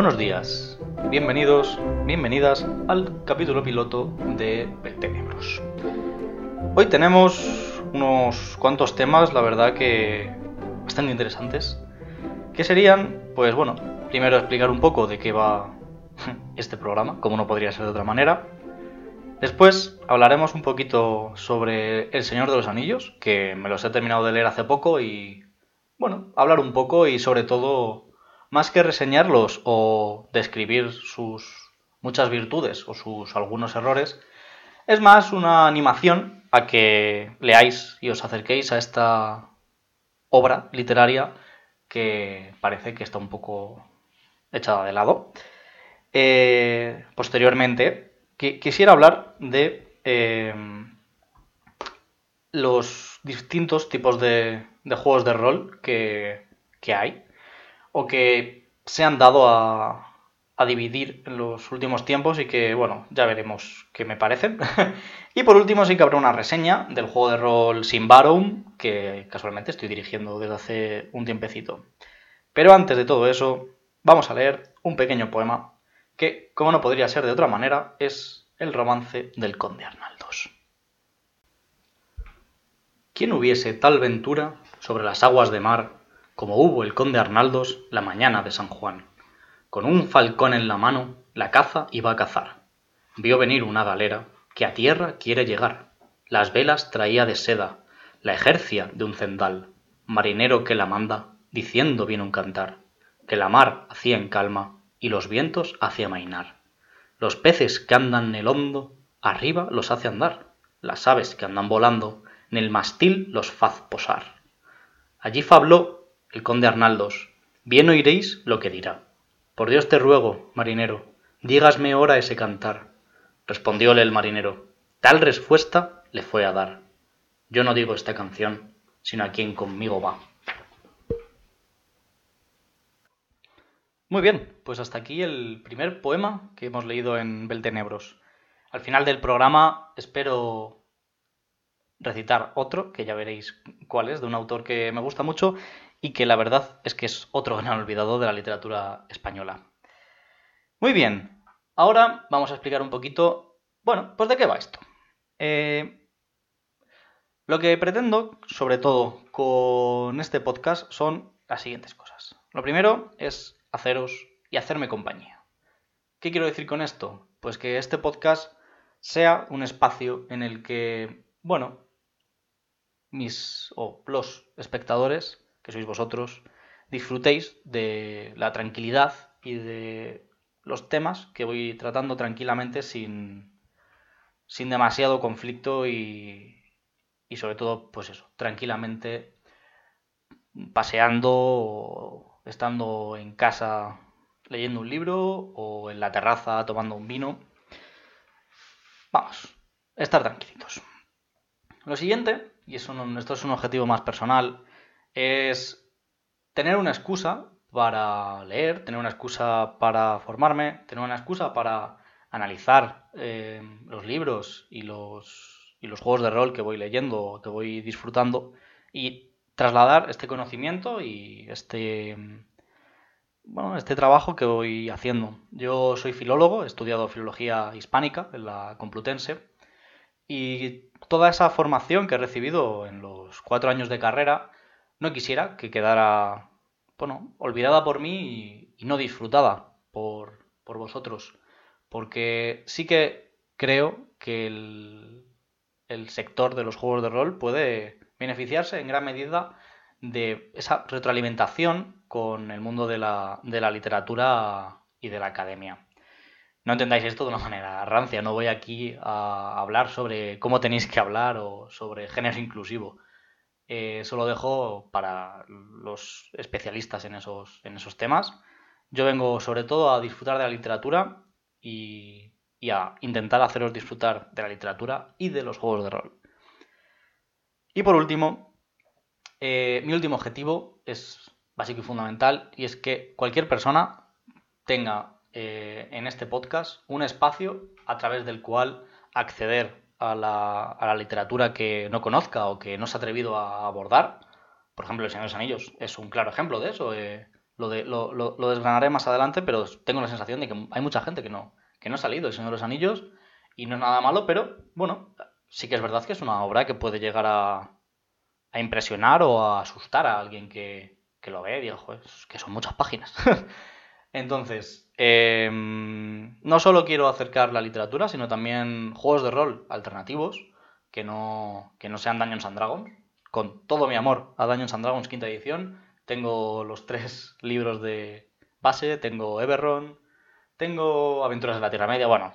Buenos días, bienvenidos, bienvenidas al capítulo piloto de Beltenebros. Hoy tenemos unos cuantos temas, la verdad que bastante interesantes, que serían, pues bueno, primero explicar un poco de qué va este programa, como no podría ser de otra manera. Después hablaremos un poquito sobre El Señor de los Anillos, que me los he terminado de leer hace poco y, bueno, hablar un poco y sobre todo más que reseñarlos o describir sus muchas virtudes o sus algunos errores, es más una animación a que leáis y os acerquéis a esta obra literaria que parece que está un poco echada de lado. Eh, posteriormente, quisiera hablar de eh, los distintos tipos de, juegos de rol que hay o que se han dado a, dividir en los últimos tiempos y que, bueno, ya veremos qué me parecen. y por último sí que habrá una reseña del juego de rol Simbarum, que casualmente estoy dirigiendo desde hace un tiempecito. Pero antes de todo eso, vamos a leer un pequeño poema que, como no podría ser de otra manera, es el romance del conde Arnaldos. ¿Quién hubiese tal ventura sobre las aguas de mar como hubo el conde Arnaldos la mañana de San Juan. Con un falcón en la mano, la caza iba a cazar. Vio venir una galera que a tierra quiere llegar. Las velas traía de seda, la ejercia de un cendal. Marinero que la manda, diciendo bien un cantar, que la mar hacía en calma y los vientos hacía mainar. Los peces que andan en el hondo, arriba los hace andar. Las aves que andan volando, en el mastil los faz posar. Allí fabló el conde Arnaldos, bien oiréis lo que dirá. Por Dios te ruego, marinero, dígasme ahora ese cantar. Respondióle el marinero, tal respuesta le fue a dar. Yo no digo esta canción, sino a quien conmigo va. Muy bien, pues hasta aquí el primer poema que hemos leído en Beltenebros. Al final del programa espero recitar otro, que ya veréis cuál es, de un autor que me gusta mucho y que la verdad es que es otro gran olvidado de la literatura española. Muy bien, ahora vamos a explicar un poquito, bueno, pues de qué va esto. Eh, lo que pretendo, sobre todo con este podcast, son las siguientes cosas. Lo primero es haceros y hacerme compañía. ¿Qué quiero decir con esto? Pues que este podcast sea un espacio en el que, bueno, mis o los espectadores que sois vosotros, disfrutéis de la tranquilidad y de los temas que voy tratando tranquilamente sin, sin demasiado conflicto y, y sobre todo, pues eso, tranquilamente paseando o estando en casa leyendo un libro o en la terraza tomando un vino. Vamos, estar tranquilitos. Lo siguiente, y esto es un objetivo más personal, es tener una excusa para leer, tener una excusa para formarme, tener una excusa para analizar eh, los libros y los, y los juegos de rol que voy leyendo, que voy disfrutando y trasladar este conocimiento y este, bueno, este trabajo que voy haciendo. Yo soy filólogo, he estudiado filología hispánica en la Complutense y toda esa formación que he recibido en los cuatro años de carrera no quisiera que quedara, bueno, olvidada por mí y, no disfrutada por, por, vosotros. Porque sí que creo que el, el sector de los juegos de rol puede beneficiarse en gran medida de esa retroalimentación con el mundo de la, de la literatura y de la academia. No entendáis esto de una manera rancia, no voy aquí a hablar sobre cómo tenéis que hablar o sobre género inclusivo. Eh, eso lo dejo para los especialistas en esos, en esos temas. Yo vengo sobre todo a disfrutar de la literatura y, a intentar haceros disfrutar de la literatura y de los juegos de rol. Y por último, eh, mi último objetivo es básico y fundamental y es que cualquier persona tenga eh, en este podcast un espacio a través del cual acceder a la, literatura que no conozca o que no se ha atrevido a abordar. Por ejemplo, El Señor de los Anillos es un claro ejemplo de eso. Eh, lo, de, desgranaré más adelante, pero tengo la sensación de que hay mucha gente que no, que no ha salido El Señor de los Anillos y no es nada malo, pero bueno, sí que es verdad que es una obra que puede llegar a, a impresionar o a asustar a alguien que, que lo ve y diga, joder, que son muchas páginas. Entonces, eh, no solo quiero acercar la literatura, sino también juegos de rol alternativos que no, que no sean Dungeons and Dragons. Con todo mi amor a Dungeons and Dragons quinta edición, tengo los tres libros de base, tengo Everron, tengo Aventuras de la Tierra Media. Bueno,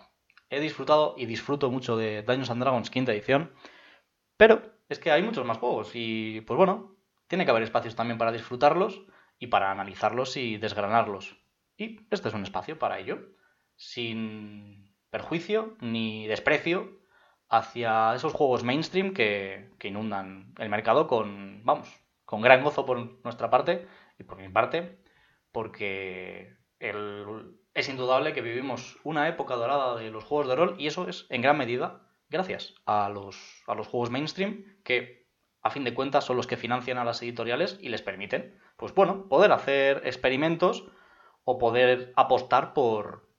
he disfrutado y disfruto mucho de Dungeons and Dragons quinta edición, pero es que hay muchos más juegos y, pues bueno, tiene que haber espacios también para disfrutarlos y para analizarlos y desgranarlos. Y este es un espacio para ello, sin perjuicio ni desprecio hacia esos juegos mainstream que, inundan el mercado con, vamos, con gran gozo por nuestra parte y por mi parte, porque es indudable que vivimos una época dorada de los juegos de rol y eso es en gran medida gracias a los, a los juegos mainstream que a fin de cuentas son los que financian a las editoriales y les permiten, pues bueno, poder hacer experimentos o poder apostar por,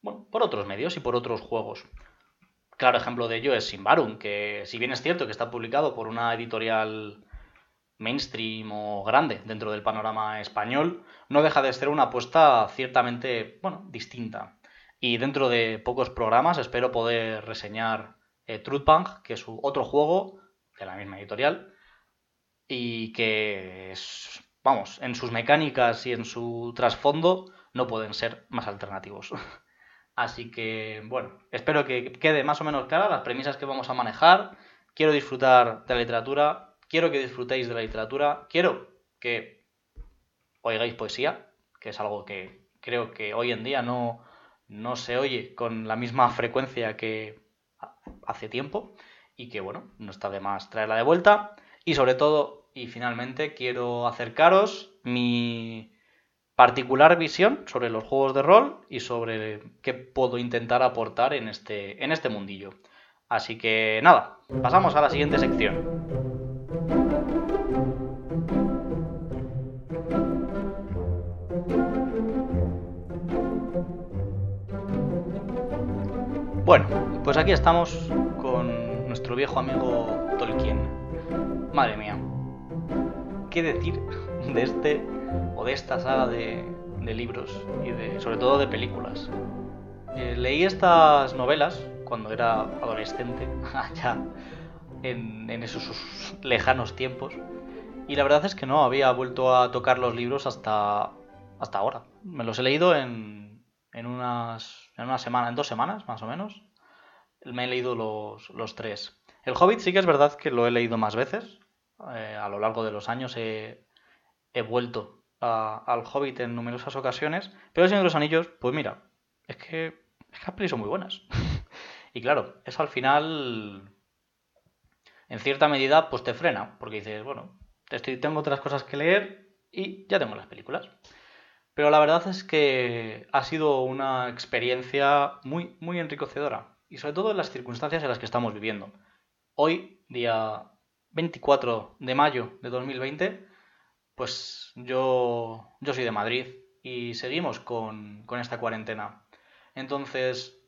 bueno, por otros medios y por otros juegos. Claro ejemplo de ello es Simbarum, que si bien es cierto que está publicado por una editorial mainstream o grande dentro del panorama español, no deja de ser una apuesta ciertamente, bueno, distinta. Y dentro de pocos programas espero poder reseñar eh, Truthpunk, que es otro juego de la misma editorial, y que es, vamos, en sus mecánicas y en su trasfondo no pueden ser más alternativos. Así que, bueno, espero que quede más o menos clara las premisas que vamos a manejar. Quiero disfrutar de la literatura, quiero que disfrutéis de la literatura, quiero que oigáis poesía, que es algo que creo que hoy en día no, no se oye con la misma frecuencia que hace tiempo y que, bueno, no está de más traerla de vuelta. Y sobre todo, y finalmente, quiero acercaros mi particular visión sobre los juegos de rol y sobre qué puedo intentar aportar en este, en este mundillo. Así que nada, pasamos a la siguiente sección. Bueno, pues aquí estamos con nuestro viejo amigo Tolkien. Madre mía, ¿qué decir de este o de esta saga de, libros y de, sobre todo de películas. Eh, leí estas novelas cuando era adolescente, allá en, esos lejanos tiempos, y la verdad es que no había vuelto a tocar los libros hasta, hasta ahora. Me los he leído en, en, unas, en una semana, en dos semanas más o menos. Me he leído los, los tres. El Hobbit sí que es verdad que lo he leído más veces. Eh, a lo largo de los años he, vuelto al Hobbit en numerosas ocasiones, pero El Señor de los Anillos, pues mira, es que, es que las pelis son muy buenas. y claro, eso al final, en cierta medida, pues te frena, porque dices, bueno, estoy, tengo otras cosas que leer y ya tengo las películas. Pero la verdad es que ha sido una experiencia muy, muy enriquecedora. Y sobre todo en las circunstancias en las que estamos viviendo. Hoy, día 24 de mayo de 2020, pues yo, yo soy de Madrid y seguimos con, esta cuarentena. Entonces,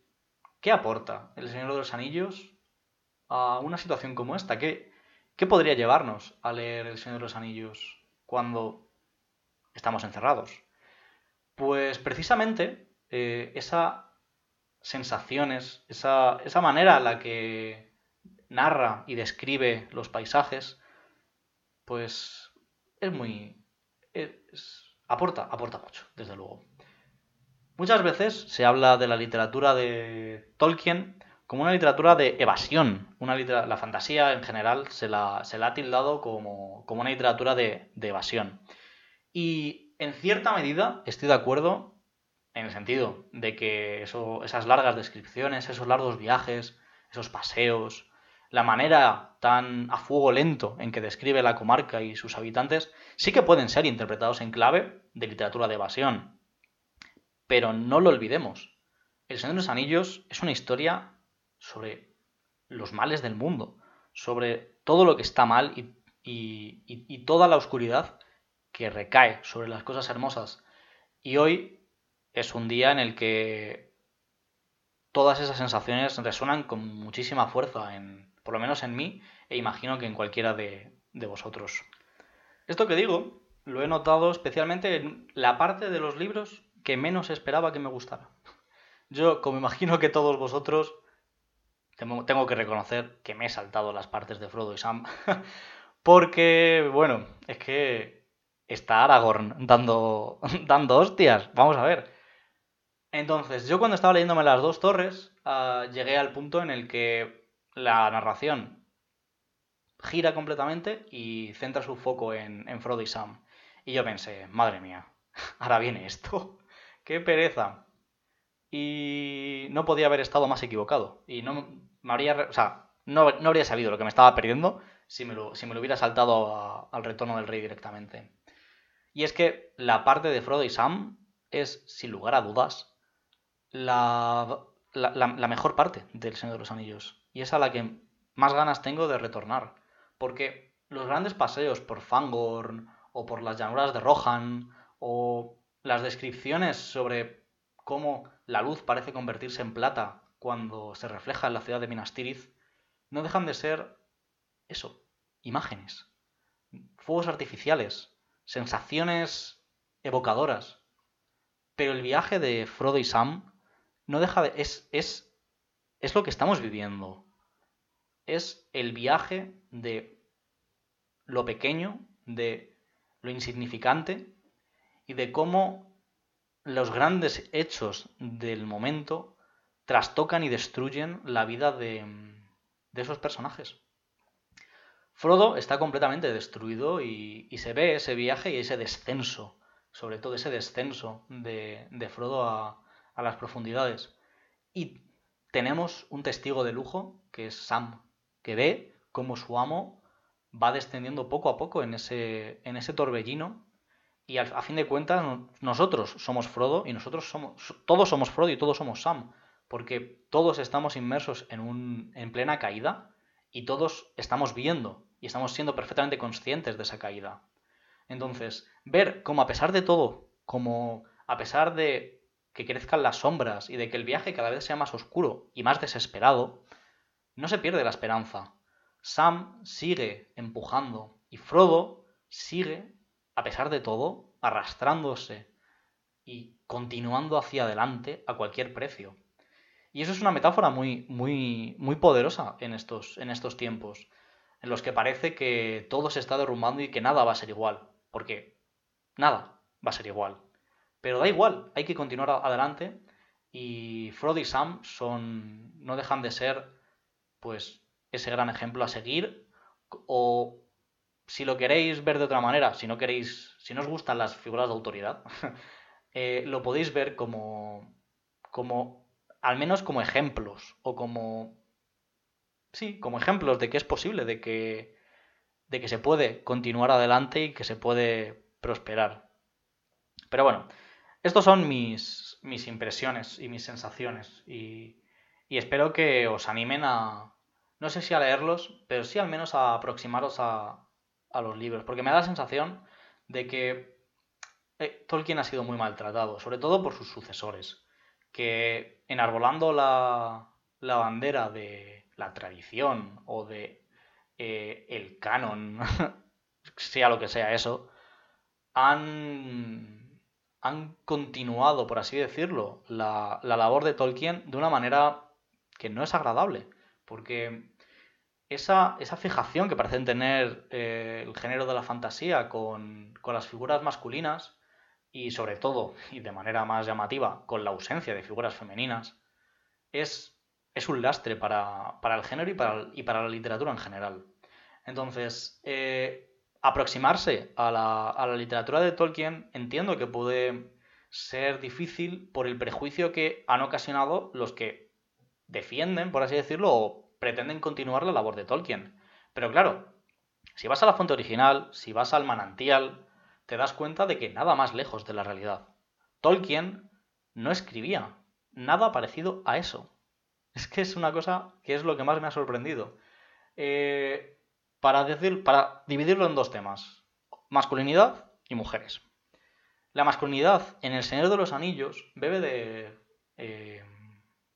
¿qué aporta el Señor de los Anillos a una situación como esta? ¿Qué, ¿Qué podría llevarnos a leer el Señor de los Anillos cuando estamos encerrados? Pues precisamente eh, esas sensaciones, esa, esa manera en la que narra y describe los paisajes, pues es muy... aporta, aporta mucho, desde luego. Muchas veces se habla de la literatura de Tolkien como una literatura de evasión. Una la fantasía en general se la, se la ha tildado como, como una literatura de, de, evasión. Y en cierta medida estoy de acuerdo en el sentido de que esas largas descripciones, esos largos viajes, esos paseos, la manera tan a fuego lento en que describe la comarca y sus habitantes sí que pueden ser interpretados en clave de literatura de evasión. Pero no lo olvidemos. El Señor de los Anillos es una historia sobre los males del mundo, sobre todo lo que está mal y, toda la oscuridad que recae sobre las cosas hermosas. Y hoy es un día en el que todas esas sensaciones resuenan con muchísima fuerza, en, por lo menos en mí, e imagino que en cualquiera de, de vosotros. Esto que digo lo he notado especialmente en la parte de los libros que menos esperaba que me gustara. Yo, como imagino que todos vosotros, tengo que reconocer que me he saltado las partes de Frodo y Sam. Porque, bueno, es que está Aragorn dando, dando hostias. Vamos a ver. Entonces, yo cuando estaba leyéndome las dos torres, ah, llegué al punto en el que la narración gira completamente y centra su foco en, Frodo y Sam. Y yo pensé, madre mía, ahora viene esto. ¡Qué pereza! Y no podía haber estado más equivocado. Y no me habría, o sea, no, no habría sabido lo que me estaba perdiendo si me lo, si me lo hubiera saltado al retorno del rey directamente. Y es que la parte de Frodo y Sam es, sin lugar a dudas, la, la, mejor parte del Señor de los Anillos. Y es a la que más ganas tengo de retornar. Porque los grandes paseos por Fangorn, o por las llanuras de Rohan, o las descripciones sobre cómo la luz parece convertirse en plata cuando se refleja en la ciudad de Minas Tirith, no dejan de ser eso, imágenes, fuegos artificiales, sensaciones evocadoras. Pero el viaje de Frodo y Sam no deja de... es, es, es lo que estamos viviendo. Es el viaje de lo pequeño, de lo insignificante y de cómo los grandes hechos del momento trastocan y destruyen la vida de, esos personajes. Frodo está completamente destruido y, se ve ese viaje y ese descenso, sobre todo ese descenso de, Frodo a las profundidades. Y tenemos un testigo de lujo, que es Sam, que ve cómo su amo va descendiendo poco a poco en ese, en ese torbellino. Y a fin de cuentas, nosotros somos Frodo y nosotros somos. Todos somos Frodo y todos somos Sam. Porque todos estamos inmersos en, un, en plena caída y todos estamos viendo y estamos siendo perfectamente conscientes de esa caída. Entonces, ver cómo a pesar de todo, como a pesar de que crezcan las sombras y de que el viaje cada vez sea más oscuro y más desesperado, no se pierde la esperanza. Sam sigue empujando y Frodo sigue, a pesar de todo, arrastrándose y continuando hacia adelante a cualquier precio. Y eso es una metáfora muy, muy, muy poderosa en estos, en estos tiempos en los que parece que todo se está derrumbando y que nada va a ser igual. Porque nada va a ser igual. Pero da igual, hay que continuar adelante. Y Frodo y Sam son. no dejan de ser. Pues. ese gran ejemplo a seguir. O si lo queréis ver de otra manera, si no queréis. si no os gustan las figuras de autoridad, eh, lo podéis ver como. como. al menos como ejemplos. O como sí, como ejemplos de que es posible, de que, de que se puede continuar adelante y que se puede prosperar. Pero bueno, estos son mis, mis impresiones y mis sensaciones y, y espero que os animen a, no sé si a leerlos, pero sí al menos a aproximaros a, a los libros, porque me da la sensación de que eh, Tolkien ha sido muy maltratado, sobre todo por sus sucesores, que enarbolando la, la bandera de la tradición o de eh, el canon, sea lo que sea eso, han, han continuado, por así decirlo, la, labor de Tolkien de una manera que no es agradable, porque esa, esa fijación que parecen tener eh, el género de la fantasía con, con las figuras masculinas, y sobre todo, y de manera más llamativa, con la ausencia de figuras femeninas, es es un lastre para, el género y para, y para, la literatura en general. Entonces, eh, aproximarse a la, a la, literatura de Tolkien entiendo que puede ser difícil por el prejuicio que han ocasionado los que defienden, por así decirlo, o pretenden continuar la labor de Tolkien. Pero claro, si vas a la fuente original, si vas al manantial, te das cuenta de que nada más lejos de la realidad. Tolkien no escribía nada parecido a eso. Es que es una cosa que es lo que más me ha sorprendido. Eh, para, decir, para dividirlo en dos temas, masculinidad y mujeres. La masculinidad en El Señor de los Anillos bebe de... Eh,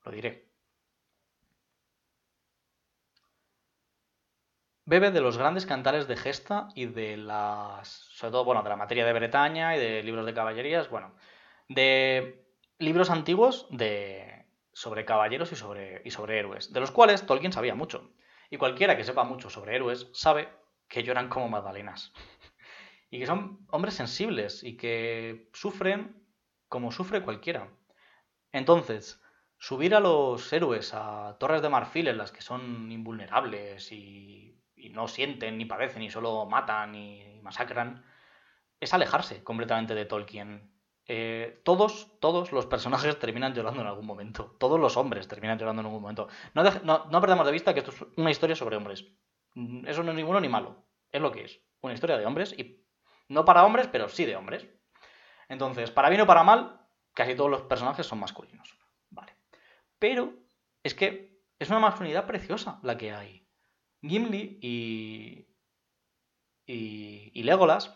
lo diré. Bebe de los grandes cantares de gesta y de las... sobre todo, bueno, de la materia de Bretaña y de libros de caballerías, bueno, de libros antiguos de sobre caballeros y sobre, y sobre héroes, de los cuales Tolkien sabía mucho. Y cualquiera que sepa mucho sobre héroes sabe que lloran como magdalenas. y que son hombres sensibles y que sufren como sufre cualquiera. Entonces, subir a los héroes a torres de marfil en las que son invulnerables y, no sienten, ni padecen, y solo matan y masacran, es alejarse completamente de Tolkien. Eh, todos, todos los personajes terminan llorando en algún momento. Todos los hombres terminan llorando en algún momento. No, no, no perdamos de vista que esto es una historia sobre hombres. Eso no es ni bueno ni malo. Es lo que es. Una historia de hombres y no para hombres, pero sí de hombres. Entonces, para bien o para mal, casi todos los personajes son masculinos. Pero es que es una masculinidad preciosa la que hay. Gimli y, y, Legolas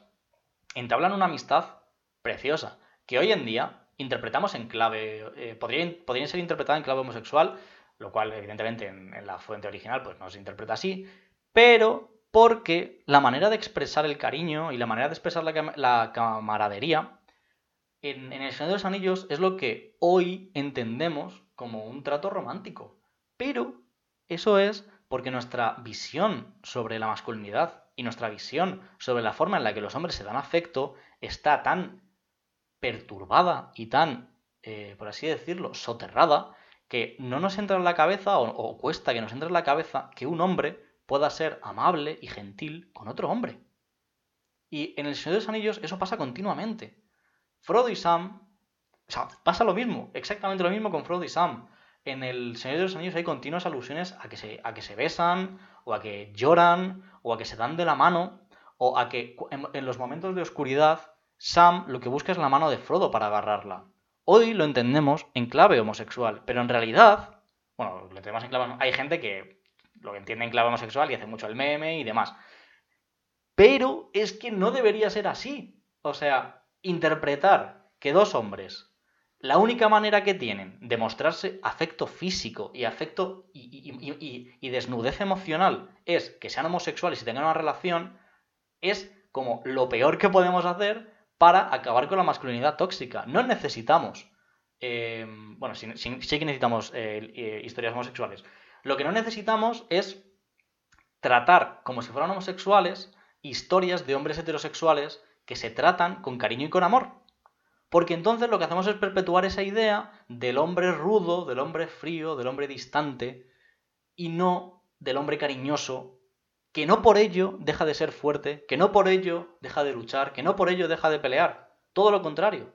entablan una amistad preciosa que hoy en día interpretamos en clave, eh, podrían, ser interpretada en clave homosexual, lo cual evidentemente en, la fuente original pues no se interpreta así, pero porque la manera de expresar el cariño y la manera de expresar la, camaradería en, en, El Señor de los Anillos es lo que hoy entendemos como un trato romántico. Pero eso es porque nuestra visión sobre la masculinidad y nuestra visión sobre la forma en la que los hombres se dan afecto está tan perturbada y tan, eh, por así decirlo, soterrada, que no nos entra en la cabeza o, cuesta que nos entre en la cabeza que un hombre pueda ser amable y gentil con otro hombre. Y en El Señor de los Anillos eso pasa continuamente. Frodo y Sam o sea, pasa lo mismo, exactamente lo mismo con Frodo y Sam. En El Señor de los Anillos hay continuas alusiones a que, se, a que se besan, o a que lloran, o a que se dan de la mano, o a que en, los momentos de oscuridad Sam lo que busca es la mano de Frodo para agarrarla. Hoy lo entendemos en clave homosexual, pero en realidad, bueno, lo entendemos en clave hay gente que lo entiende en clave homosexual y hace mucho el meme y demás. Pero es que no debería ser así. O sea, interpretar que dos hombres la única manera que tienen de mostrarse afecto físico y afecto y, desnudez emocional es que sean homosexuales y tengan una relación, es como lo peor que podemos hacer para acabar con la masculinidad tóxica. No necesitamos, eh, bueno, sí, que necesitamos eh, eh, historias homosexuales. Lo que no necesitamos es tratar como si fueran homosexuales historias de hombres heterosexuales que se tratan con cariño y con amor. Porque entonces lo que hacemos es perpetuar esa idea del hombre rudo, del hombre frío, del hombre distante, y no del hombre cariñoso, que no por ello deja de ser fuerte, que no por ello deja de luchar, que no por ello deja de pelear. Todo lo contrario.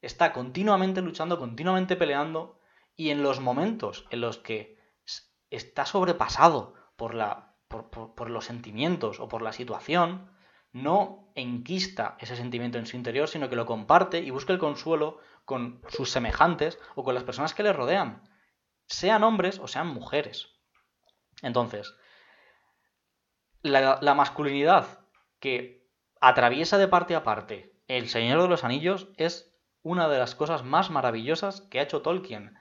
Está continuamente luchando, continuamente peleando, y en los momentos en los que está sobrepasado por, la, por, por los sentimientos o por la situación, no enquista ese sentimiento en su interior, sino que lo comparte y busca el consuelo con sus semejantes o con las personas que le rodean, sean hombres o sean mujeres. Entonces, la, masculinidad que atraviesa de parte a parte el Señor de los Anillos es una de las cosas más maravillosas que ha hecho Tolkien.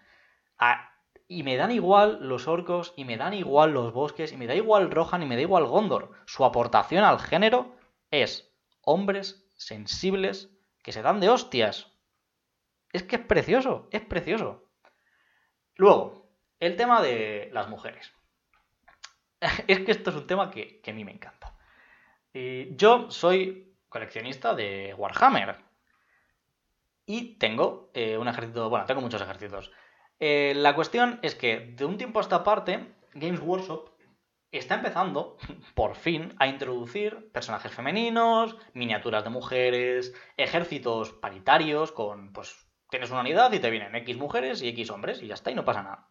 y me dan igual los orcos, y me dan igual los bosques, y me da igual Rohan, y me da igual Gondor. Su aportación al género es hombres sensibles que se dan de hostias. Es que es precioso, es precioso. Luego, el tema de las mujeres. Es que esto es un tema que, a mí me encanta. yo soy coleccionista de Warhammer. Y tengo eh, un ejército, bueno, tengo muchos ejércitos. Eh, la cuestión es que de un tiempo a esta parte, Games Workshop está empezando, por fin, a introducir personajes femeninos, miniaturas de mujeres, ejércitos paritarios con, pues, tienes una unidad y te vienen X mujeres y X hombres y ya está, y no pasa nada.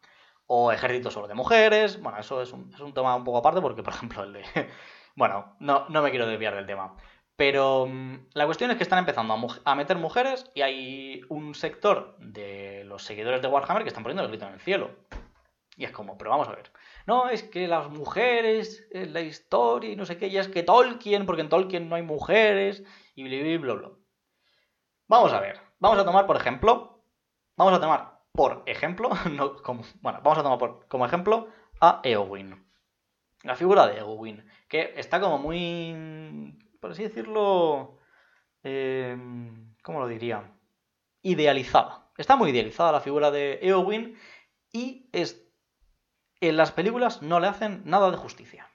O ejércitos solo de mujeres, bueno, eso es un, tema un poco aparte porque, por ejemplo, el de... bueno, no, no me quiero desviar del tema. Pero mm, la cuestión es que están empezando a, a, meter mujeres y hay un sector de los seguidores de Warhammer que están poniendo el grito en el cielo. Y es como, pero vamos a ver. No, es que las mujeres, en la historia y no sé qué, y es que Tolkien, porque en Tolkien no hay mujeres, y bla, bla, bla. Vamos a ver. Vamos a tomar, por ejemplo, vamos a tomar, por ejemplo, no, como, bueno, vamos a tomar por, como ejemplo a Eowyn. La figura de Eowyn, que está como muy, por así decirlo, eh, ¿cómo lo diría? Idealizada. Está muy idealizada la figura de Eowyn y es, en las películas no le hacen nada de justicia.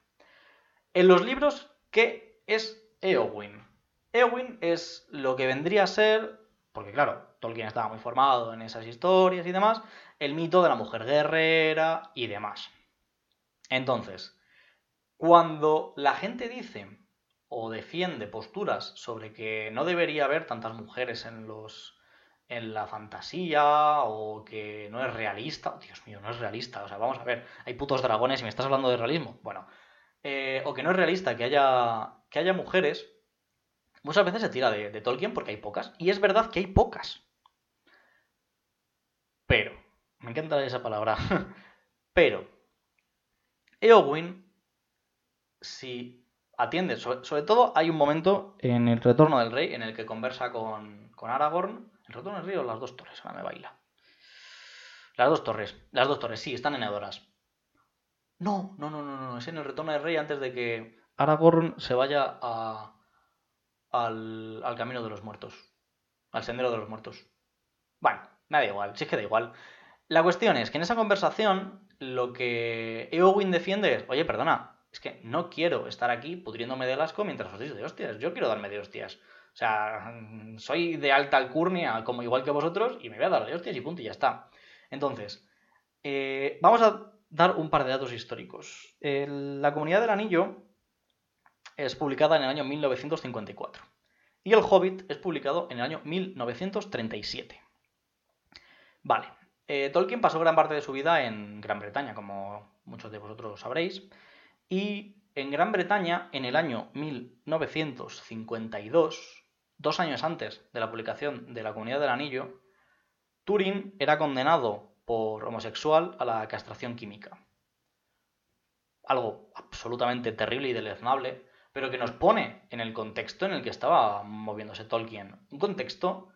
En los libros, ¿qué es Eowyn? Eowyn es lo que vendría a ser, porque claro, Tolkien estaba muy formado en esas historias y demás, el mito de la mujer guerrera y demás. Entonces, cuando la gente dice o defiende posturas sobre que no debería haber tantas mujeres en los en la fantasía o que no es realista, Dios mío, no es realista, o sea, vamos a ver, hay putos dragones y me estás hablando de realismo, bueno, eh, o que no es realista que haya que haya mujeres, muchas veces se tira de, Tolkien porque hay pocas y es verdad que hay pocas, pero me encanta esa palabra, pero Eowyn si atiende, sobre, todo hay un momento en el retorno del rey en el que conversa con, con Aragorn. ¿El retorno del rey o las dos torres? Ahora me baila. Las dos torres. Las dos torres, sí, están en Edoras. No, no, no, no, no. Es en el retorno del rey antes de que Aragorn se vaya a, al, camino de los muertos. Al sendero de los muertos. Bueno, me da igual, si es que da igual. La cuestión es que en esa conversación lo que Eowyn defiende es, oye, perdona, es que no quiero estar aquí pudriéndome de asco mientras os digo de hostias. Yo quiero darme de hostias. O sea, soy de alta alcurnia, como igual que vosotros, y me voy a dar de hostias y punto, y ya está. Entonces, eh, vamos a dar un par de datos históricos. la Comunidad del Anillo es publicada en el año 1954. Y el Hobbit es publicado en el año 1937. Vale. Eh, Tolkien pasó gran parte de su vida en Gran Bretaña, como muchos de vosotros sabréis. Y en Gran Bretaña, en el año 1952, dos años antes de la publicación de la Comunidad del Anillo, Turing era condenado por homosexual a la castración química. Algo absolutamente terrible y deleznable, pero que nos pone en el contexto en el que estaba moviéndose Tolkien. Un contexto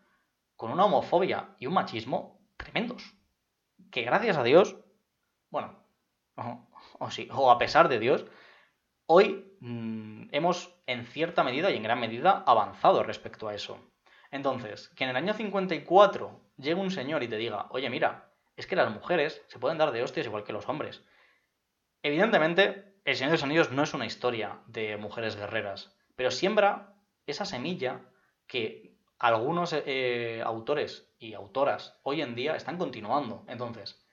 con una homofobia y un machismo tremendos. Que gracias a Dios, bueno, o, sí, o a pesar de Dios, hoy mm, hemos en cierta medida y en gran medida avanzado respecto a eso. Entonces, que en el año 54 llegue un señor y te diga, oye, mira, es que las mujeres se pueden dar de hostias igual que los hombres. Evidentemente, El Señor de los Anillos no es una historia de mujeres guerreras, pero siembra esa semilla que algunos eh, autores y autoras hoy en día están continuando. Entonces,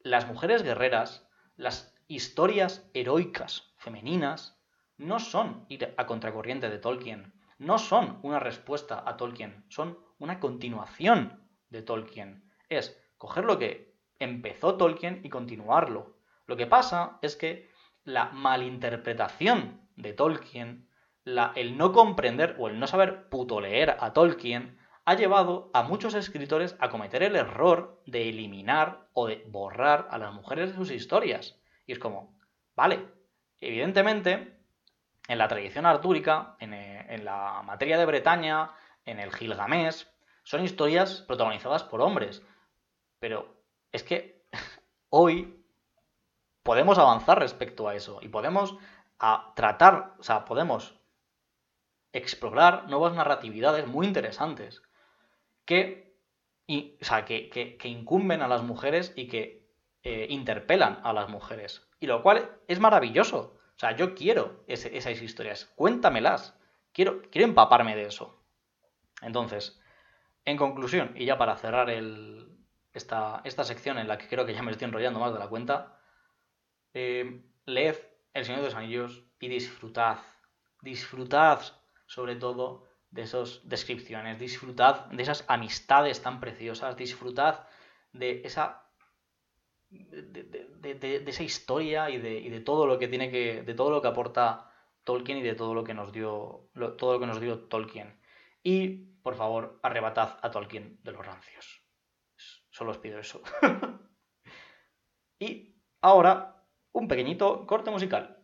las mujeres guerreras las historias heroicas femeninas no son ir a contracorriente de Tolkien, no son una respuesta a Tolkien, son una continuación de Tolkien. Es coger lo que empezó Tolkien y continuarlo. Lo que pasa es que la malinterpretación de Tolkien, la, el no comprender o el no saber puto leer a Tolkien, ha llevado a muchos escritores a cometer el error de eliminar o de borrar a las mujeres de sus historias. Y es como, vale, evidentemente, en la tradición artúrica, eh, en, la materia de Bretaña, en el Gilgamesh, son historias protagonizadas por hombres. Pero es que hoy podemos avanzar respecto a eso y podemos tratar, o sea, podemos explorar nuevas narratividades muy interesantes que, o sea, que, incumben a las mujeres y que eh, interpelan a las mujeres. Y lo cual es maravilloso. O sea, yo quiero esas historias. Cuéntamelas. Quiero, quiero empaparme de eso. Entonces, en conclusión, y ya para cerrar esta, sección en la que creo que ya me estoy enrollando más de la cuenta, eh, leed El Señor de los Anillos y disfrutad. Disfrutad sobre todo de esas descripciones, disfrutad de esas amistades tan preciosas, disfrutad de esa de, esa historia y, de, todo lo que tiene que de todo lo que aporta Tolkien y de todo lo que nos dio todo lo que nos dio Tolkien. Y por favor arrebatad a Tolkien de los rancios. Solo os pido eso. Y Ahora, un pequeñito corte musical.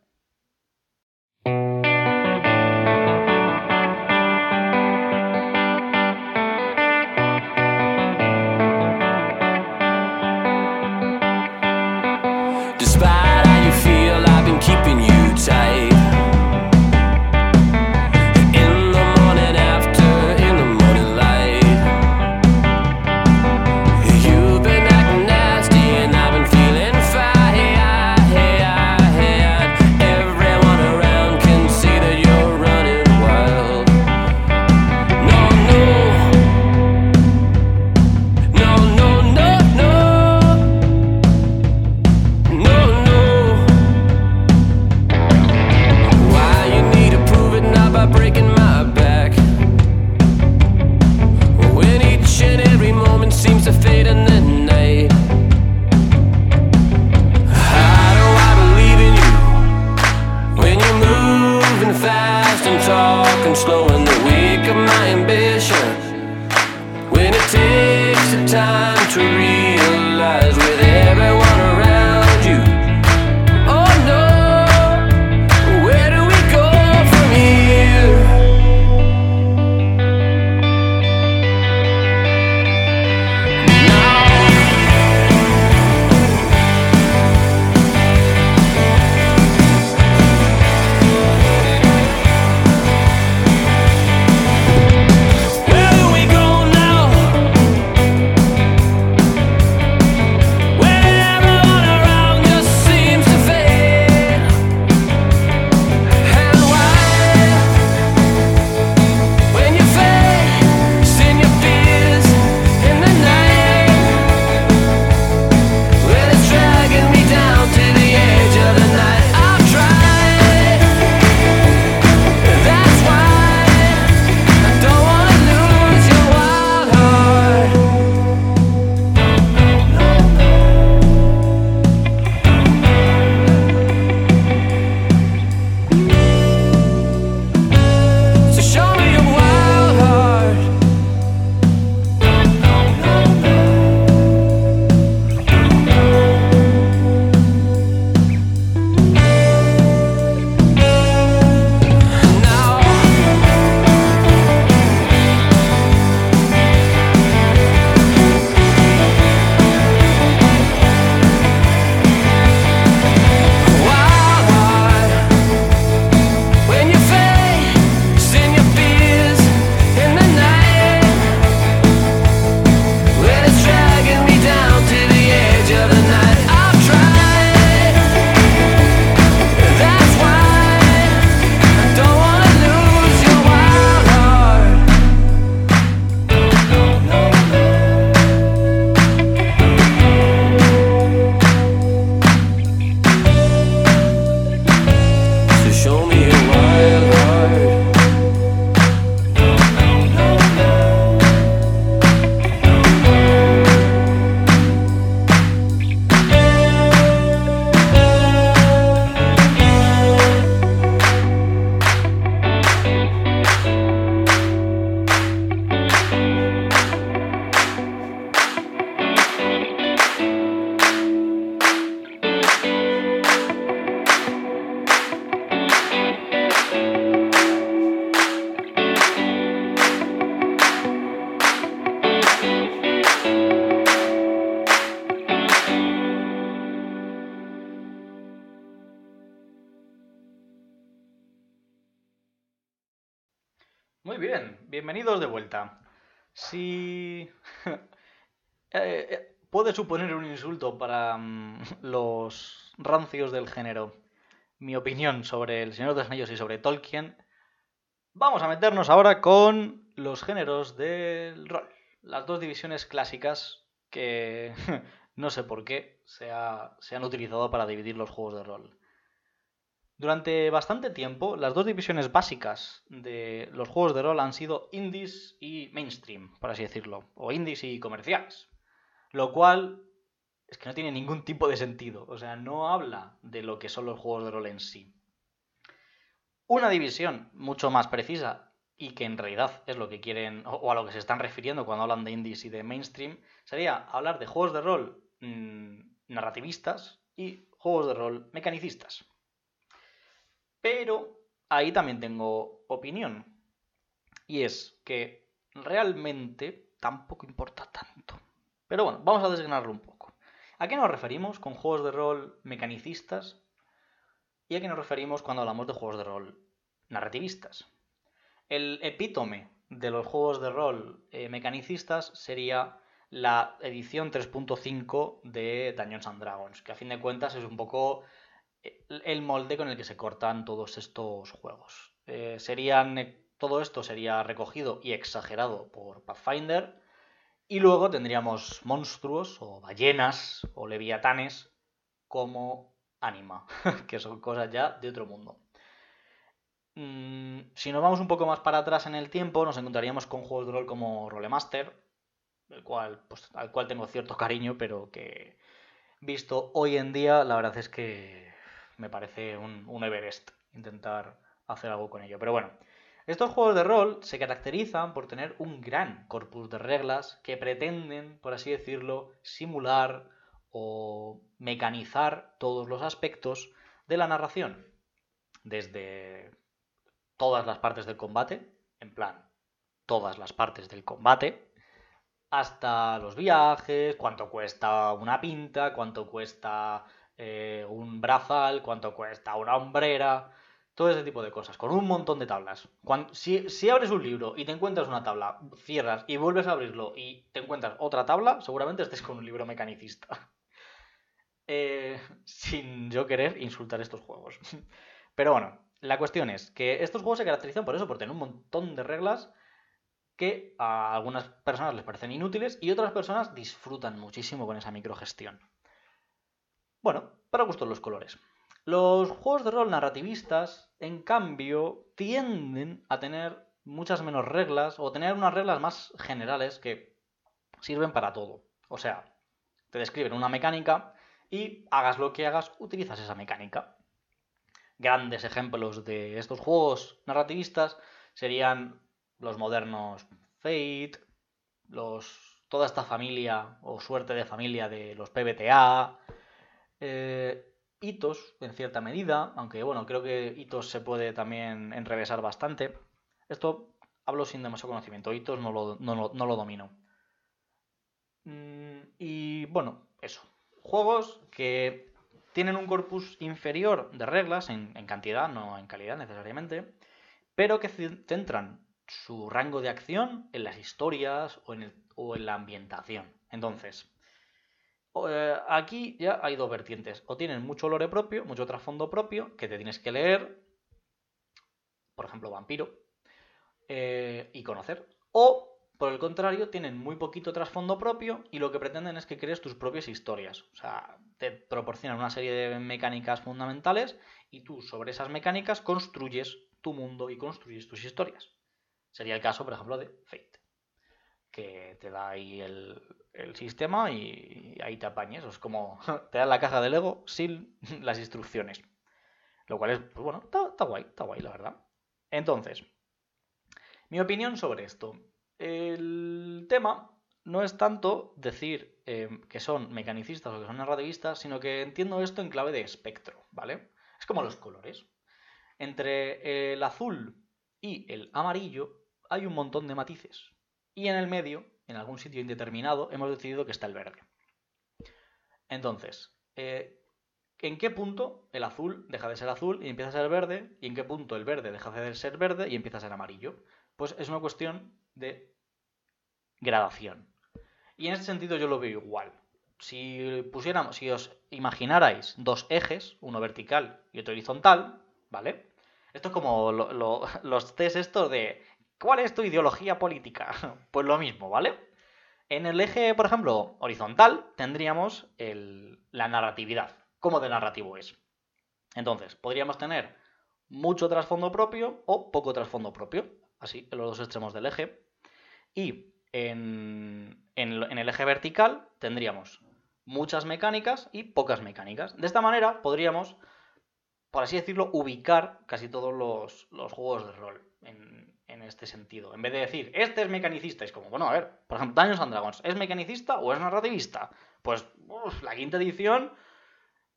Muy bien, bienvenidos de vuelta. Si eh, eh, puede suponer un insulto para mm, los rancios del género mi opinión sobre El Señor de los Anillos y sobre Tolkien, vamos a meternos ahora con los géneros del rol. Las dos divisiones clásicas que no sé por qué se, ha- se han utilizado para dividir los juegos de rol. Durante bastante tiempo, las dos divisiones básicas de los juegos de rol han sido indies y mainstream, por así decirlo, o indies y comerciales. Lo cual es que no tiene ningún tipo de sentido, o sea, no habla de lo que son los juegos de rol en sí. Una división mucho más precisa y que en realidad es lo que quieren o- a lo que se están refiriendo cuando hablan de indies y de mainstream sería hablar de juegos de rol mm, narrativistas y juegos de rol mecanicistas. Pero ahí también tengo opinión. Y es que realmente tampoco importa tanto. Pero bueno, vamos a desgranarlo un poco. ¿A qué nos referimos con juegos de rol mecanicistas? ¿Y a qué nos referimos cuando hablamos de juegos de rol narrativistas? El epítome de los juegos de rol eh, mecanicistas sería la edición 3.5 de Dungeons and Dragons, que a fin de cuentas es un poco el molde con el que se cortan todos estos juegos. Eh, serían, todo esto sería recogido y exagerado por Pathfinder, y luego tendríamos monstruos o ballenas o leviatanes como anima, que son cosas ya de otro mundo. Mm, si nos vamos un poco más para atrás en el tiempo, nos encontraríamos con juegos de rol como Rolemaster, el cual, pues, al cual tengo cierto cariño, pero que visto hoy en día, la verdad es que me parece un, un Everest intentar hacer algo con ello. Pero bueno, estos juegos de rol se caracterizan por tener un gran corpus de reglas que pretenden, por así decirlo, simular o mecanizar todos los aspectos de la narración. Desde todas las partes del combate, en plan, todas las partes del combate, hasta los viajes, cuánto cuesta una pinta, cuánto cuesta eh, un brazal, cuánto cuesta una hombrera, todo ese tipo de cosas, con un montón de tablas. si, si, abres un libro y te encuentras una tabla, cierras y vuelves a abrirlo y te encuentras otra tabla, seguramente estés con un libro mecanicista. Eh, sin yo querer insultar estos juegos. Pero bueno, la cuestión es que estos juegos se caracterizan por eso, por tener un montón de reglas que a algunas personas les parecen inútiles y otras personas disfrutan muchísimo con esa microgestión. Bueno, para gustos los colores. Los juegos de rol narrativistas, en cambio, tienden a tener muchas menos reglas o tener unas reglas más generales que sirven para todo. O sea, te describen una mecánica y hagas lo que hagas, utilizas esa mecánica. Grandes ejemplos de estos juegos narrativistas serían los modernos Fate, toda esta familia o suerte de familia de los PBTA, eh, hitos en cierta medida, aunque bueno, creo que hitos se puede también enrevesar bastante. Esto hablo sin demasiado conocimiento, hitos no lo, no, lo domino. Mm, y bueno, eso. Juegos que tienen un corpus inferior de reglas en, cantidad, no en calidad necesariamente, pero que centran su rango de acción en las historias o en la ambientación. Entonces, eh, aquí ya hay dos vertientes. O tienen mucho lore propio, mucho trasfondo propio, que te tienes que leer, por ejemplo, Vampiro, eh, y conocer. O, por el contrario, tienen muy poquito trasfondo propio y lo que pretenden es que crees tus propias historias. O sea, te proporcionan una serie de mecánicas fundamentales y tú sobre esas mecánicas construyes tu mundo y construyes tus historias. Sería el caso, por ejemplo, de Fate, que te da ahí el, sistema y ahí te apañes. Es como te dan la caja de Lego sin las instrucciones. Lo cual es, pues bueno, está, guay, está guay, la verdad. Entonces, mi opinión sobre esto. El tema no es tanto decir eh, que son mecanicistas o que son narrativistas, sino que entiendo esto en clave de espectro, ¿vale? Es como los colores. Entre el azul y el amarillo hay un montón de matices. Y en el medio, en algún sitio indeterminado, hemos decidido que está el verde. Entonces, eh, ¿en qué punto el azul deja de ser azul y empieza a ser verde? ¿Y en qué punto el verde deja de ser verde y empieza a ser amarillo? Pues es una cuestión de gradación. Y en ese sentido yo lo veo igual. Si pusiéramos, si os imaginarais dos ejes, uno vertical y otro horizontal, ¿vale? Esto es como los test estos de ¿Cuál es tu ideología política? Pues lo mismo, ¿vale? En el eje, por ejemplo, horizontal, tendríamos la narratividad. ¿Cómo de narrativo es? Entonces, podríamos tener mucho trasfondo propio o poco trasfondo propio, así, en los dos extremos del eje. Y en, el eje vertical tendríamos muchas mecánicas y pocas mecánicas. De esta manera podríamos, por así decirlo, ubicar casi todos los, los juegos de rol en, en este sentido. En vez de decir, este es mecanicista, es como, bueno, a ver, por ejemplo, Dungeons and Dragons, ¿es mecanicista o es narrativista? Pues la quinta edición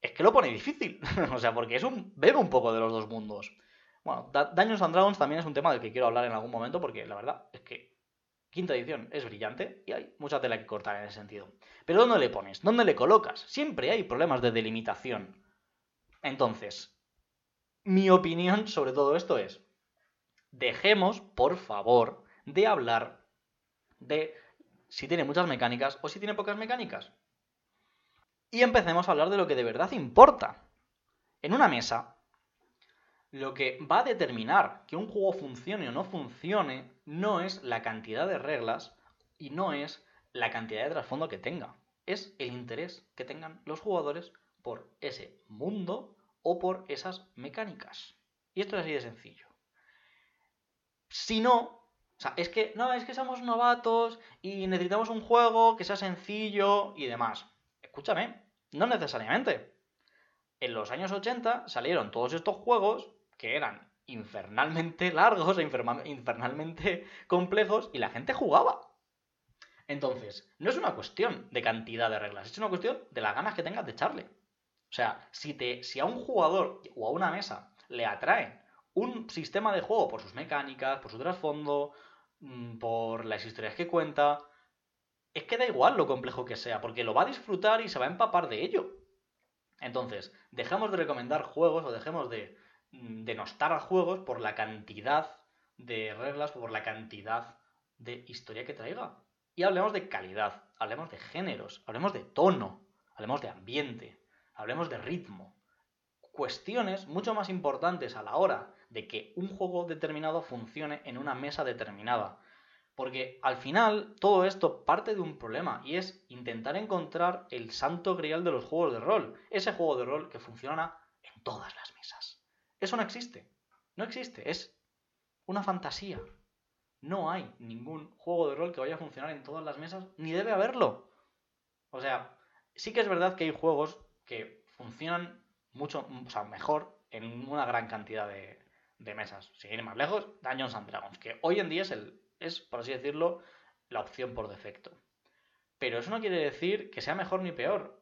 es que lo pone difícil. o sea, porque es un. bebe un poco de los dos mundos. Bueno, Da- Dungeons and Dragons también es un tema del que quiero hablar en algún momento, porque la verdad es que quinta edición es brillante y hay mucha tela que cortar en ese sentido. Pero ¿dónde le pones? ¿Dónde le colocas? Siempre hay problemas de delimitación. Entonces, mi opinión sobre todo esto es, dejemos, por favor, de hablar de si tiene muchas mecánicas o si tiene pocas mecánicas. Y empecemos a hablar de lo que de verdad importa. En una mesa, lo que va a determinar que un juego funcione o no funcione no es la cantidad de reglas y no es la cantidad de trasfondo que tenga. Es el interés que tengan los jugadores por ese mundo o por esas mecánicas. Y esto es así de sencillo. Si no, o sea, es que no, es que somos novatos y necesitamos un juego que sea sencillo y demás. Escúchame, no necesariamente. En los años 80 salieron todos estos juegos que eran infernalmente largos e infernalmente complejos y la gente jugaba. Entonces, no es una cuestión de cantidad de reglas, es una cuestión de las ganas que tengas de echarle. O sea, si, te, si a un jugador o a una mesa le atrae un sistema de juego por sus mecánicas, por su trasfondo, mm, por las historias que cuenta, es que da igual lo complejo que sea, porque lo va a disfrutar y se va a empapar de ello. Entonces, dejamos de recomendar juegos o dejemos de mm, denostar a juegos por la cantidad de reglas o por la cantidad de historia que traiga. Y hablemos de calidad, hablemos de géneros, hablemos de tono, hablemos de ambiente, hablemos de ritmo. Cuestiones mucho más importantes a la hora de que un juego determinado funcione en una mesa determinada. Porque al final todo esto parte de un problema y es intentar encontrar el santo grial de los juegos de rol. Ese juego de rol que funciona en todas las mesas. Eso no existe. No existe. Es una fantasía. No hay ningún juego de rol que vaya a funcionar en todas las mesas, ni debe haberlo. O sea, sí que es verdad que hay juegos que funcionan mucho, o sea, mejor en una gran cantidad de, de mesas. Sin ir más lejos, Dungeons and Dragons, que hoy en día es, el, es, por así decirlo, la opción por defecto. Pero eso no quiere decir que sea mejor ni peor.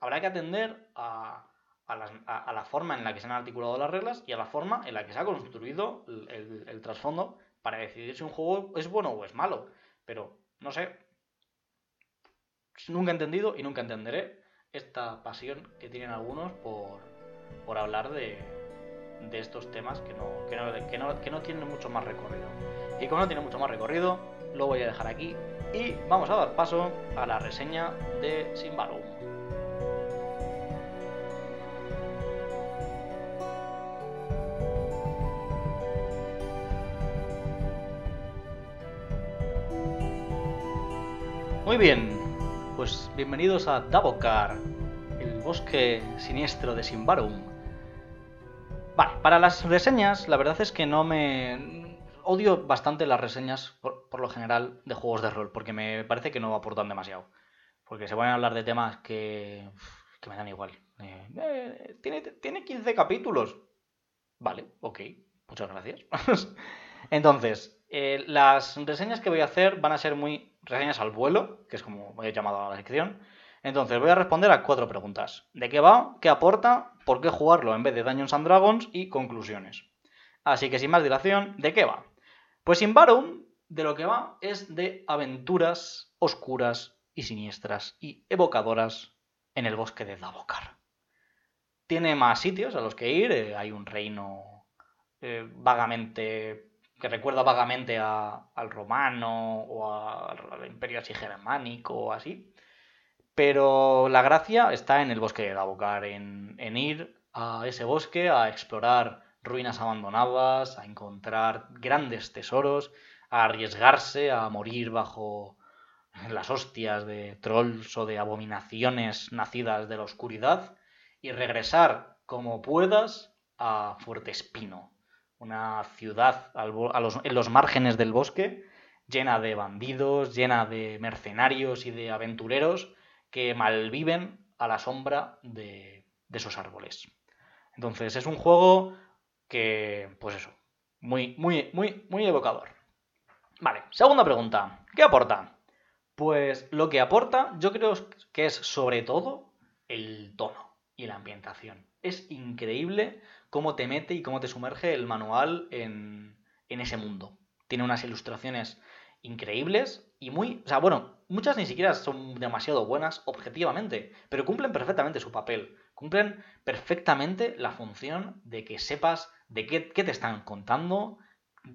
Habrá que atender a, a, las- a- la forma en la que se han articulado las reglas y a la forma en la que se ha construido el, el- el trasfondo para decidir si un juego es bueno o es malo. Pero, no sé. Nunca he entendido y nunca entenderé esta pasión que tienen algunos por, por hablar de, de estos temas que no, que, no, que, no, que no tienen mucho más recorrido. Y como no tiene mucho más recorrido, lo voy a dejar aquí y vamos a dar paso a la reseña de Simbarum. Muy bien, pues bienvenidos a Davokar, el bosque siniestro de Simbarum. Vale, para las reseñas, la verdad es que no me. Odio bastante las reseñas, por, lo general, de juegos de rol, porque me parece que no aportan demasiado. Porque se van a hablar de temas que. que me dan igual. Eh, eh, tiene, tiene 15 capítulos. Vale, ok, muchas gracias. Entonces, eh, las reseñas que voy a hacer van a ser muy reseñas al vuelo, que es como he llamado a la sección. Entonces, voy a responder a cuatro preguntas. ¿De qué va? ¿Qué aporta? ¿Por qué jugarlo en vez de Dungeons and Dragons? Y conclusiones. Así que sin más dilación, ¿de qué va? Pues Simbarum, de lo que va, es de aventuras oscuras y siniestras y evocadoras en el bosque de Davokar. Tiene más sitios a los que ir, eh, hay un reino eh, vagamente que recuerda vagamente a- al romano o al imperio así germánico o así. Pero la gracia está en el bosque de Davokar, en, en ir a ese bosque a explorar ruinas abandonadas, a encontrar grandes tesoros, a arriesgarse a morir bajo las hostias de trolls o de abominaciones nacidas de la oscuridad y regresar como puedas a Fuerte Espino, una ciudad a en los márgenes del bosque llena de bandidos, llena de mercenarios y de aventureros que malviven a la sombra de, esos árboles. Entonces es un juego que, pues eso, muy, muy, muy, muy evocador. Vale, segunda pregunta. ¿Qué aporta? Pues lo que aporta yo creo que es sobre todo el tono y la ambientación. Es increíble cómo te mete y cómo te sumerge el manual en, en ese mundo. Tiene unas ilustraciones increíbles y muy... O sea, bueno, muchas ni siquiera son demasiado buenas objetivamente, pero cumplen perfectamente su papel. Cumplen perfectamente la función de que sepas de qué, te están contando,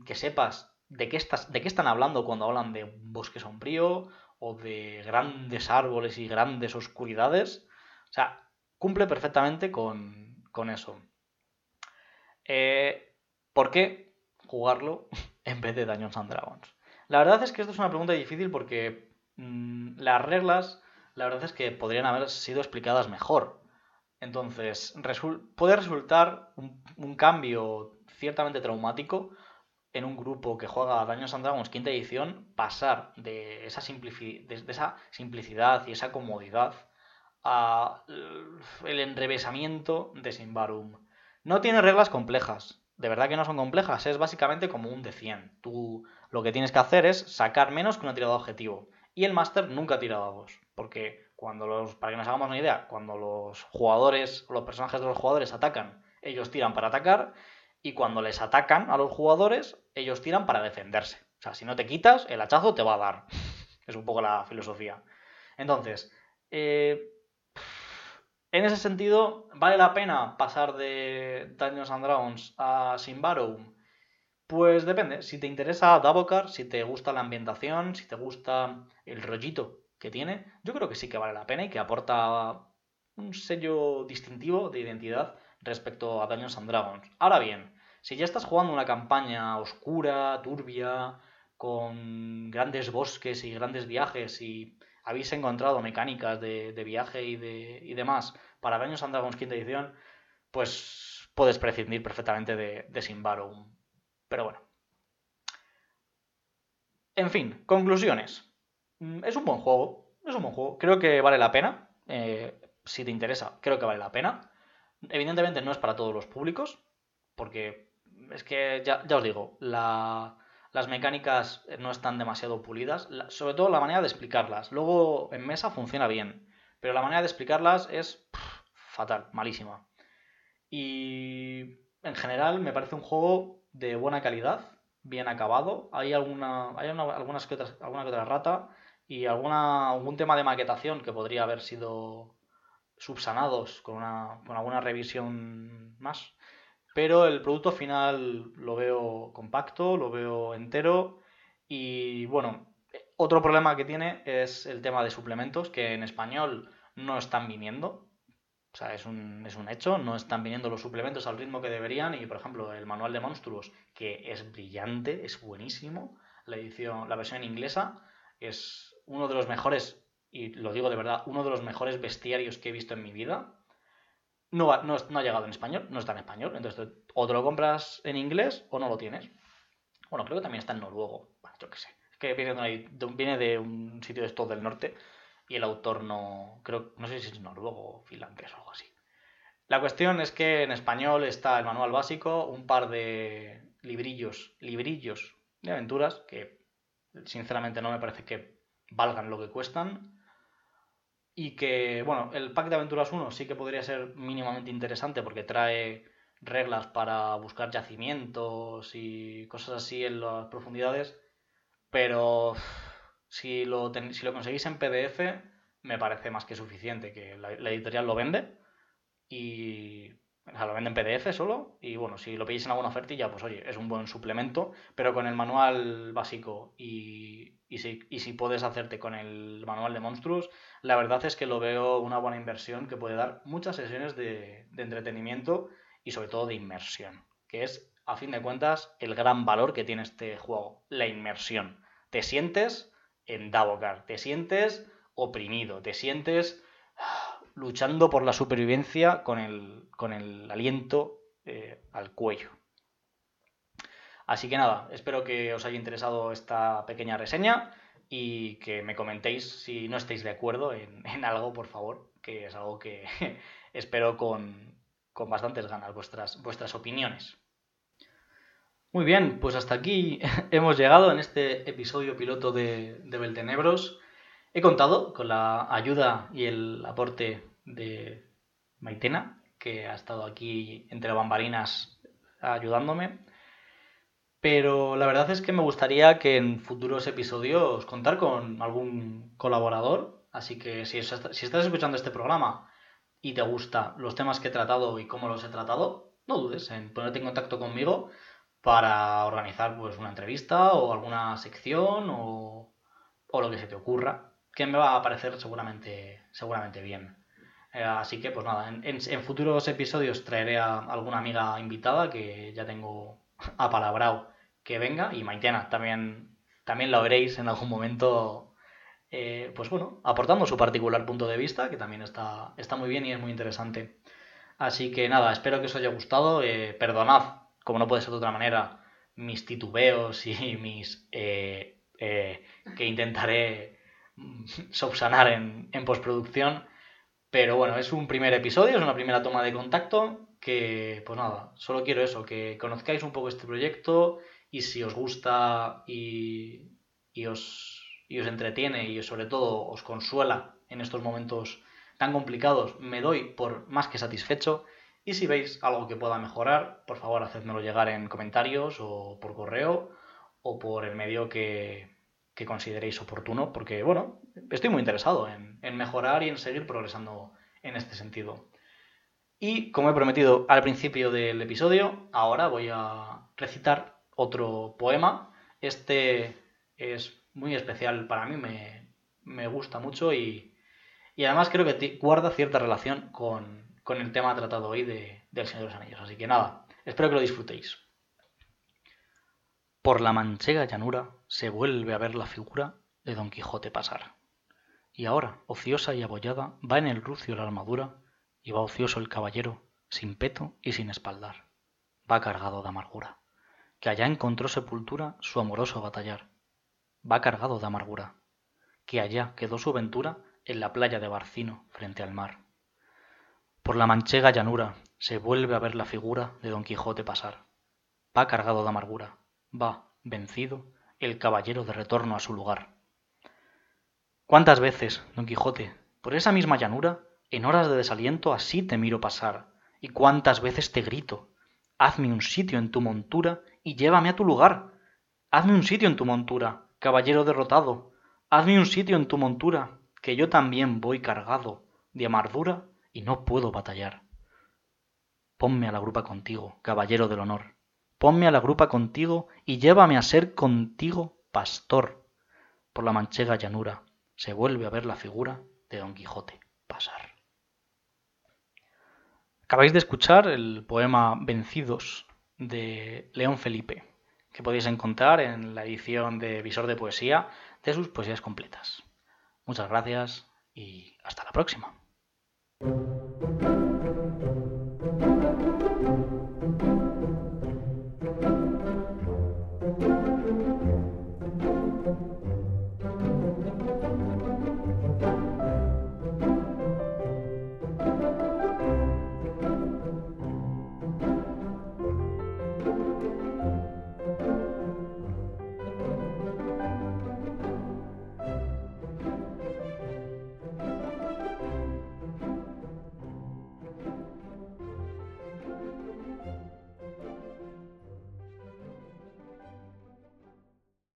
que sepas de qué, estás, de qué están hablando cuando hablan de un bosque sombrío o de grandes árboles y grandes oscuridades. O sea, cumple perfectamente con, con eso. Eh, ¿Por qué jugarlo en vez de Dungeons and Dragons? La verdad es que esto es una pregunta difícil porque las reglas, la verdad es que podrían haber sido explicadas mejor. Entonces, puede resultar un, cambio ciertamente traumático en un grupo que juega Dungeons and Dragons quinta edición pasar de esa, simplicidad y esa comodidad a el enrevesamiento de Simbarum. No tiene reglas complejas, de verdad que no son complejas, es básicamente como un de 100. Tú lo que tienes que hacer es sacar menos que una tirada de objetivo. Y el máster nunca tira dados, porque cuando los, para que nos hagamos una idea, cuando los jugadores, los personajes de los jugadores atacan, ellos tiran para atacar, y cuando les atacan a los jugadores, ellos tiran para defenderse. O sea, si no te quitas, el hachazo te va a dar. es un poco la filosofía. Entonces, eh, en ese sentido, ¿vale la pena pasar de Dungeons and Dragons a Simbarrow? Pues depende. Si te interesa Davokar, si te gusta la ambientación, si te gusta el rollito que tiene, yo creo que sí que vale la pena y que aporta un sello distintivo de identidad respecto a Dungeons and Dragons. Ahora bien, si ya estás jugando una campaña oscura, turbia, con grandes bosques y grandes viajes y habéis encontrado mecánicas de, viaje y, de, y demás para Dungeons and Dragons quinta edición, pues puedes prescindir perfectamente de, de Simbarum. Pero bueno. En fin, conclusiones. Mm, es un buen juego. Es un buen juego. Creo que vale la pena. Eh, si te interesa, creo que vale la pena. Evidentemente no es para todos los públicos. Porque es que ya, os digo, la, las mecánicas no están demasiado pulidas, sobre todo la manera de explicarlas. Luego en mesa funciona bien, pero la manera de explicarlas es fatal, malísima. Y en general me parece un juego de buena calidad, bien acabado. Hay alguna, hay una, algunas que otras, alguna que otra rata y alguna, algún tema de maquetación que podría haber sido subsanados con, una, con alguna revisión más pero el producto final lo veo compacto, lo veo entero y bueno, otro problema que tiene es el tema de suplementos que en español no están viniendo. O sea, es un, es un hecho, no están viniendo los suplementos al ritmo que deberían y por ejemplo el manual de monstruos que es brillante, es buenísimo, la edición, la versión inglesa es uno de los mejores y lo digo de verdad, uno de los mejores bestiarios que he visto en mi vida no, no, no, ha llegado en español, no está en español. Entonces, o te lo compras en inglés o no lo tienes. Bueno, creo que también está en noruego. Bueno, yo qué sé. Es que viene de, un, viene de un sitio de estos del norte y el autor no. Creo, no sé si es noruego o finlandés o algo así. La cuestión es que en español está el manual básico, un par de librillos, librillos de aventuras que sinceramente no me parece que valgan lo que cuestan y que, bueno, el pack de aventuras 1 sí que podría ser mínimamente interesante porque trae reglas para buscar yacimientos y cosas así en las profundidades, pero si lo, si lo conseguís en PDF me parece más que suficiente, que la, editorial lo vende y o sea, lo venden en PDF solo y bueno, si lo pedís en alguna ofertilla, pues oye, es un buen suplemento, pero con el manual básico y, y, si, y si puedes hacerte con el manual de monstruos, la verdad es que lo veo una buena inversión que puede dar muchas sesiones de, de entretenimiento y sobre todo de inmersión, que es a fin de cuentas el gran valor que tiene este juego, la inmersión. Te sientes en Davokar, te sientes oprimido, te sientes luchando por la supervivencia con el, con el aliento eh, al cuello. Así que nada, espero que os haya interesado esta pequeña reseña y que me comentéis si no estáis de acuerdo en, en algo, por favor, que es algo que espero con, con, bastantes ganas, vuestras, vuestras opiniones. Muy bien, pues hasta aquí hemos llegado en este episodio piloto de, de Beltenebros. He contado con la ayuda y el aporte de Maitena, que ha estado aquí entre bambalinas ayudándome. Pero la verdad es que me gustaría que en futuros episodios contar con algún colaborador. Así que si, si estás escuchando este programa y te gustan los temas que he tratado y cómo los he tratado, no dudes en ponerte en contacto conmigo para organizar pues una entrevista o alguna sección o, o lo que se te ocurra, que me va a parecer seguramente, seguramente bien. Eh, así que pues nada, en, en, futuros episodios traeré a alguna amiga invitada que ya tengo apalabrado que venga y Maitena también, también la veréis en algún momento eh, pues bueno, aportando su particular punto de vista, que también está, está muy bien y es muy interesante. Así que nada, espero que os haya gustado. Eh, perdonad, como no puede ser de otra manera, mis titubeos y mis... Eh, que intentaré subsanar en, en postproducción. Pero bueno, es un primer episodio, es una primera toma de contacto que, pues nada, solo quiero eso, que conozcáis un poco este proyecto y si os gusta y, y os y os entretiene y sobre todo os consuela en estos momentos tan complicados, me doy por más que satisfecho. Y si veis algo que pueda mejorar, por favor, hacedmelo llegar en comentarios o por correo o por el medio que, consideréis oportuno, porque, bueno, estoy muy interesado en, en mejorar y en seguir progresando en este sentido. Y como he prometido al principio del episodio, ahora voy a recitar otro poema. Este es muy especial para mí, me, gusta mucho y, además creo que guarda cierta relación con, el tema tratado hoy de, del Señor de los Anillos. Así que nada, espero que lo disfrutéis. Por la manchega llanura se vuelve a ver la figura de Don Quijote pasar. Y ahora, ociosa y abollada, va en el rucio la armadura, y va ocioso el caballero, sin peto y sin espaldar. Va cargado de amargura, que allá encontró sepultura su amoroso batallar, va cargado de amargura, que allá quedó su ventura en la playa de Barcino frente al mar. Por la manchega llanura se vuelve a ver la figura de Don Quijote pasar. Va cargado de amargura, va, vencido, el caballero de retorno a su lugar. ¿Cuántas veces, Don Quijote, por esa misma llanura, en horas de desaliento así te miro pasar, y cuántas veces te grito, hazme un sitio en tu montura y llévame a tu lugar, hazme un sitio en tu montura, caballero derrotado, hazme un sitio en tu montura, que yo también voy cargado de amargura y no puedo batallar. Ponme a la grupa contigo, caballero del honor, ponme a la grupa contigo y llévame a ser contigo pastor. Por la manchega llanura se vuelve a ver la figura de Don Quijote pasar. Acabáis de escuchar el poema Vencidos de León Felipe que podéis encontrar en la edición de Visor de Poesía de sus poesías completas. Muchas gracias y hasta la próxima. Thank you.